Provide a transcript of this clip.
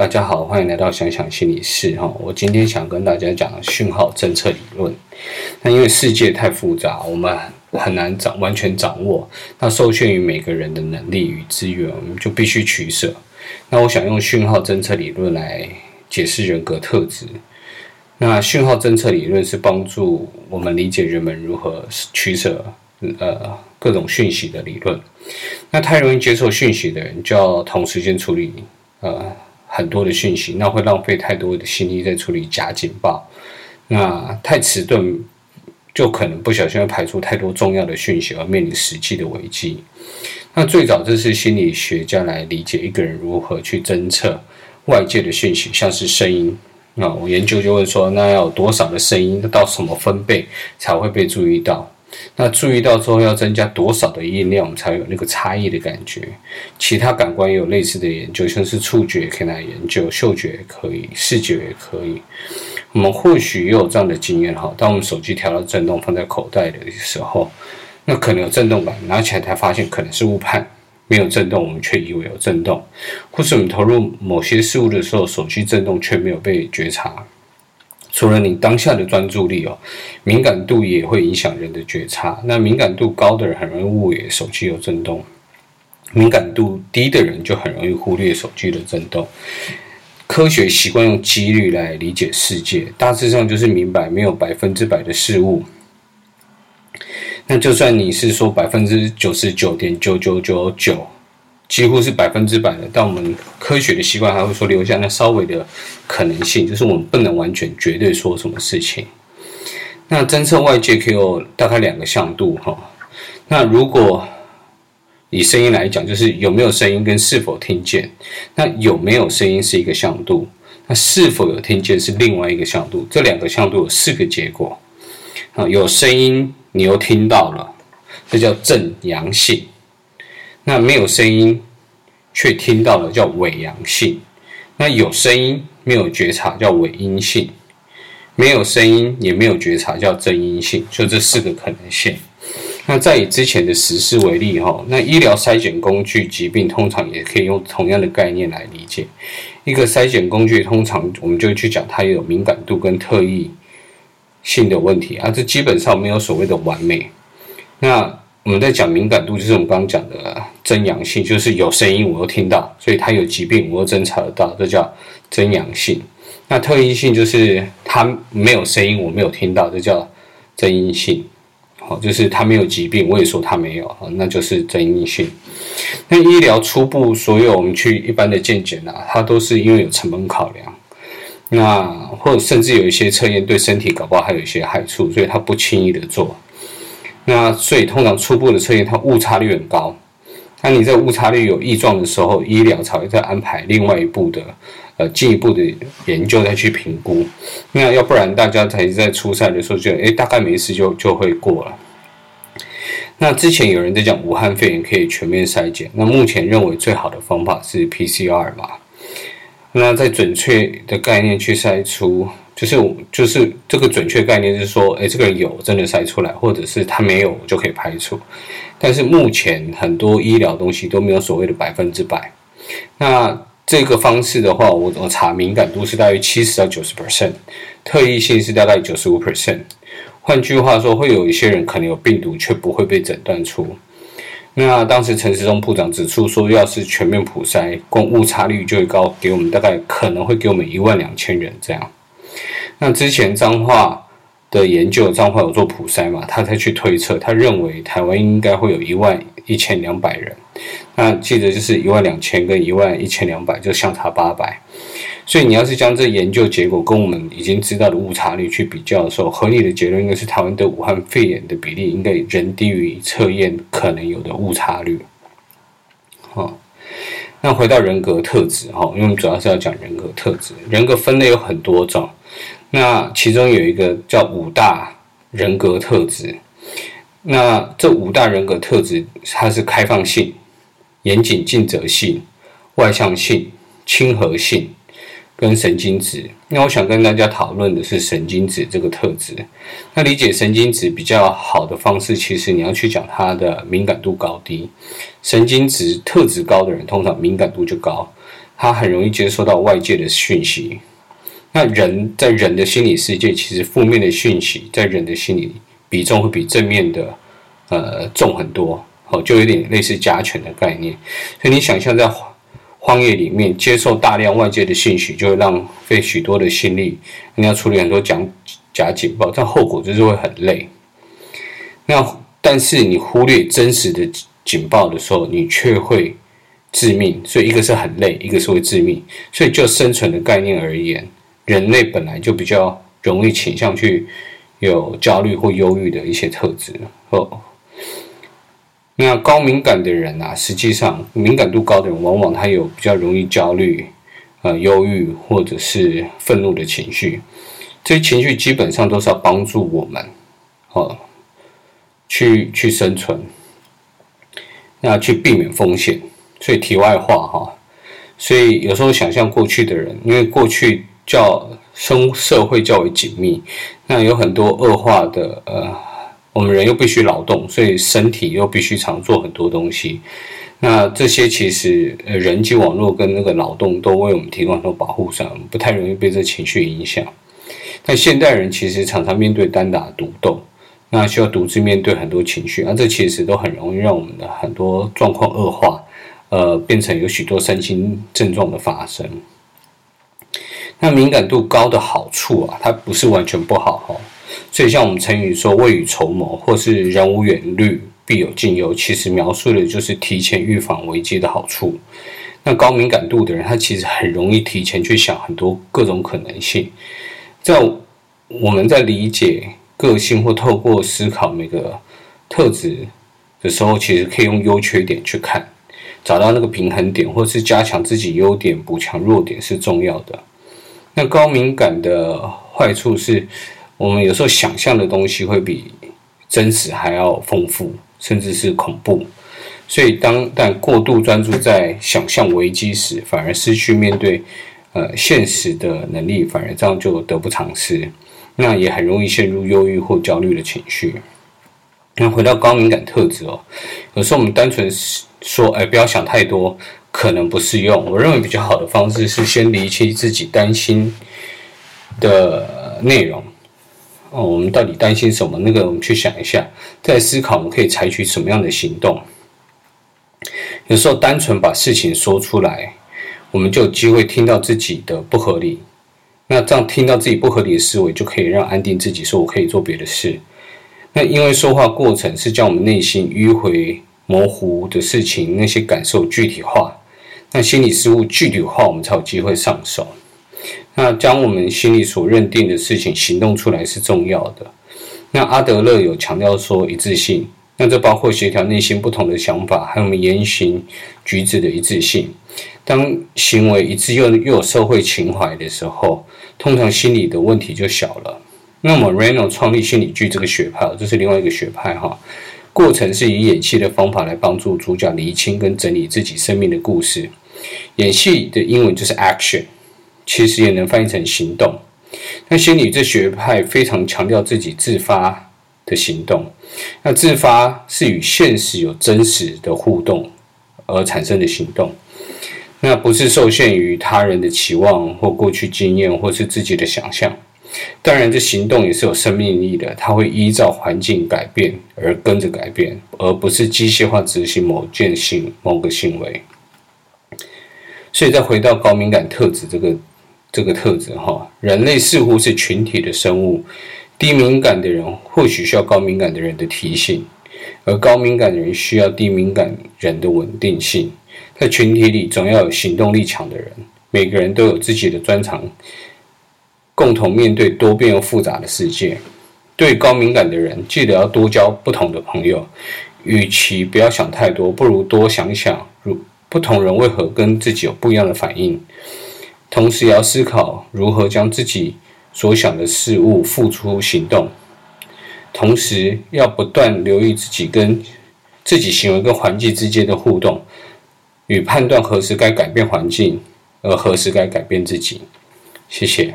大家好，欢迎来到想想心理室哈。我今天想跟大家讲讯号侦测理论。那因为世界太复杂，我们很难掌完全掌握。那受限于每个人的能力与资源，我们就必须取舍。那我想用讯号侦测理论来解释人格特质。那讯号侦测理论是帮助我们理解人们如何取舍呃各种讯息的理论。那太容易接受讯息的人，就要同时间处理呃。很多的讯息，那会浪费太多的心力在处理假警报。那太迟钝，就可能不小心会排除太多重要的讯息，而面临实际的危机。那最早这是心理学家来理解一个人如何去侦测外界的讯息，像是声音。那我研究就会说，那要有多少的声音，到什么分贝才会被注意到？那注意到之后要增加多少的音量，我们才有那个差异的感觉？其他感官也有类似的研究，像是触觉也可以来研究，嗅觉也可以，视觉也可以。我们或许也有这样的经验哈，当我们手机调到震动放在口袋的时候，那可能有震动感，拿起来才发现可能是误判，没有震动，我们却以为有震动。或是我们投入某些事物的时候，手机震动却没有被觉察。除了你当下的专注力哦，敏感度也会影响人的觉察。那敏感度高的人很容易误以为手机有震动，敏感度低的人就很容易忽略手机的震动。科学习惯用几率来理解世界，大致上就是明白没有百分之百的事物。那就算你是说百分之九十九点九九九九。几乎是百分之百的，但我们科学的习惯还会说留下那稍微的可能性，就是我们不能完全绝对说什么事情。那侦测外界可以有大概两个向度哈。那如果以声音来讲，就是有没有声音跟是否听见。那有没有声音是一个向度，那是否有听见是另外一个向度。这两个向度有四个结果啊，有声音你又听到了，这叫正阳性。那没有声音，却听到了叫伪阳性；那有声音没有觉察叫伪阴性；没有声音也没有觉察叫真阴性。就这四个可能性。那再以之前的实事为例哈，那医疗筛检工具疾病通常也可以用同样的概念来理解。一个筛检工具通常我们就去讲它有敏感度跟特异性的问题啊，这基本上没有所谓的完美。那我们在讲敏感度，就是我们刚刚讲的真阳性，就是有声音我又听到，所以它有疾病我又侦查得到，这叫真阳性。那特异性就是它没有声音我没有听到，这叫真阴性。好，就是它没有疾病，我也说它没有，那就是真阴性。那医疗初步所有我们去一般的健检啊，它都是因为有成本考量，那或者甚至有一些测验对身体搞不好还有一些害处，所以它不轻易的做。那所以通常初步的测验，它误差率很高。那你这误差率有异状的时候，医疗才会再安排另外一步的呃进一步的研究再去评估。那要不然大家才在初赛的时候就诶大概没事就就会过了。那之前有人在讲武汉肺炎可以全面筛检，那目前认为最好的方法是 PCR 嘛？那在准确的概念去筛出。就是就是这个准确概念是说，哎，这个人有真的筛出来，或者是他没有就可以排除。但是目前很多医疗东西都没有所谓的百分之百。那这个方式的话，我我查敏感度是大约七十到九十 percent，特异性是大概九十五 percent。换句话说，会有一些人可能有病毒却不会被诊断出。那当时陈时中部长指出说，要是全面普筛，光误差率就会高，给我们大概可能会给我们一万两千人这样。那之前彰化的研究，彰化有做普筛嘛？他才去推测，他认为台湾应该会有一万一千两百人。那记得就是一万两千跟一万一千两百就相差八百。所以你要是将这研究结果跟我们已经知道的误差率去比较的时候，合理的结论应该是台湾的武汉肺炎的比例应该仍低于测验可能有的误差率。好，那回到人格特质哈，因为我们主要是要讲人格特质，人格分类有很多种。那其中有一个叫五大人格特质，那这五大人格特质，它是开放性、严谨尽责性、外向性、亲和性跟神经质。那我想跟大家讨论的是神经质这个特质。那理解神经质比较好的方式，其实你要去讲它的敏感度高低。神经质特质高的人，通常敏感度就高。他很容易接受到外界的讯息。那人在人的心理世界，其实负面的讯息在人的心理比重会比正面的呃重很多。哦，就有点类似家犬的概念。所以你想象在荒野里面接受大量外界的信息，就会浪费许多的心力，你要处理很多假假警报，但后果就是会很累。那但是你忽略真实的警报的时候，你却会致命。所以一个是很累，一个是会致命。所以就生存的概念而言，人类本来就比较容易倾向去有焦虑或忧郁的一些特质。哦。那高敏感的人啊，实际上敏感度高的人，往往他有比较容易焦虑、呃忧郁或者是愤怒的情绪。这些情绪基本上都是要帮助我们，哦，去去生存，那去避免风险。所以题外话哈，所以有时候想象过去的人，因为过去较生社会较为紧密，那有很多恶化的呃。我们人又必须劳动，所以身体又必须常做很多东西。那这些其实呃人际网络跟那个劳动都为我们提供很多保护伞，不太容易被这情绪影响。但现代人其实常常面对单打独斗，那需要独自面对很多情绪，那这其实都很容易让我们的很多状况恶化，呃，变成有许多身心症状的发生。那敏感度高的好处啊，它不是完全不好哈。所以，像我们成语说“未雨绸缪”或是“人无远虑，必有近忧”，其实描述的就是提前预防危机的好处。那高敏感度的人，他其实很容易提前去想很多各种可能性。在我们在理解个性或透过思考每个特质的时候，其实可以用优缺点去看，找到那个平衡点，或是加强自己优点，补强弱点是重要的。那高敏感的坏处是。我们有时候想象的东西会比真实还要丰富，甚至是恐怖。所以当但过度专注在想象危机时，反而失去面对呃现实的能力，反而这样就得不偿失。那也很容易陷入忧郁或焦虑的情绪。那回到高敏感特质哦，有时候我们单纯说，哎，不要想太多，可能不适用。我认为比较好的方式是先厘清自己担心的内容。哦，我们到底担心什么？那个，我们去想一下，再思考我们可以采取什么样的行动。有时候单纯把事情说出来，我们就有机会听到自己的不合理。那这样听到自己不合理的思维，就可以让安定自己，说我可以做别的事。那因为说话过程是将我们内心迂回模糊的事情那些感受具体化，那心理事物具体化，我们才有机会上手。那将我们心里所认定的事情行动出来是重要的。那阿德勒有强调说一致性，那这包括协调内心不同的想法，还有我们言行举止的一致性。当行为一致又又有社会情怀的时候，通常心理的问题就小了。那么 Reno 创立心理剧这个学派，这是另外一个学派哈。过程是以演戏的方法来帮助主角厘清跟整理自己生命的故事。演戏的英文就是 action。其实也能翻译成行动。那心理这学派非常强调自己自发的行动。那自发是与现实有真实的互动而产生的行动，那不是受限于他人的期望或过去经验或是自己的想象。当然，这行动也是有生命力的，它会依照环境改变而跟着改变，而不是机械化执行某件行某个行为。所以，再回到高敏感特质这个。这个特质哈，人类似乎是群体的生物，低敏感的人或许需要高敏感的人的提醒，而高敏感的人需要低敏感人的稳定性。在群体里，总要有行动力强的人。每个人都有自己的专长，共同面对多变又复杂的世界。对高敏感的人，记得要多交不同的朋友。与其不要想太多，不如多想想，如不同人为何跟自己有不一样的反应。同时也要思考如何将自己所想的事物付出行动，同时要不断留意自己跟自己行为跟环境之间的互动，与判断何时该改变环境，而何时该改变自己。谢谢。